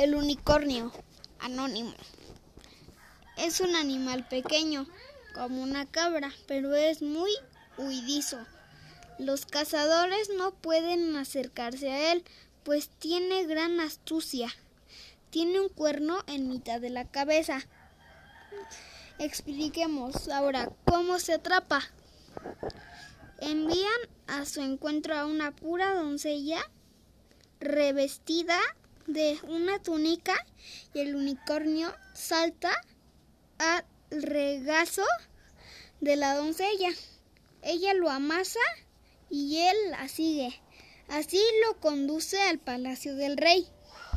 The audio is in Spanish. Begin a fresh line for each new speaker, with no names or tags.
El unicornio, anónimo. Es un animal pequeño, como una cabra, pero es muy huidizo. Los cazadores no pueden acercarse a él, pues tiene gran astucia. Tiene un cuerno en mitad de la cabeza. Expliquemos ahora cómo se atrapa. Envían a su encuentro a una pura doncella revestida de una túnica y el unicornio salta al regazo de la doncella. Ella lo amasa y él la sigue. Así lo conduce al palacio del rey.